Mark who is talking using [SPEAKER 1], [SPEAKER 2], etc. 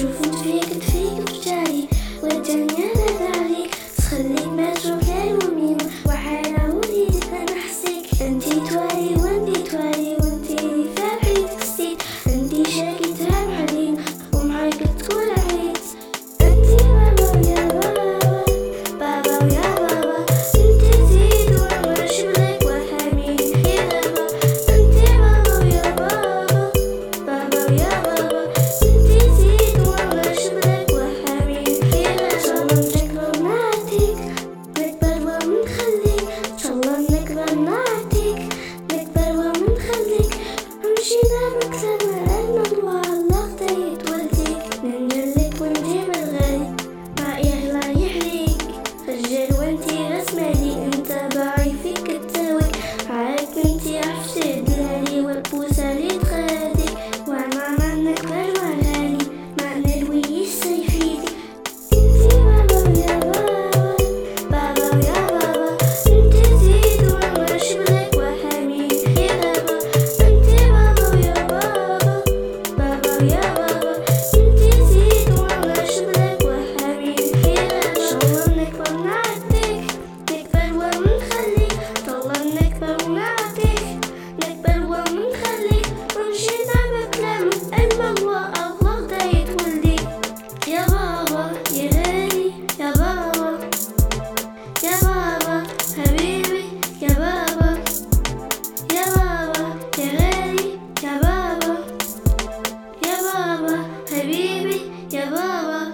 [SPEAKER 1] شوفو انت فيك تفيق بجاي والدنيا لا عليك تخليك ما تشوف yeah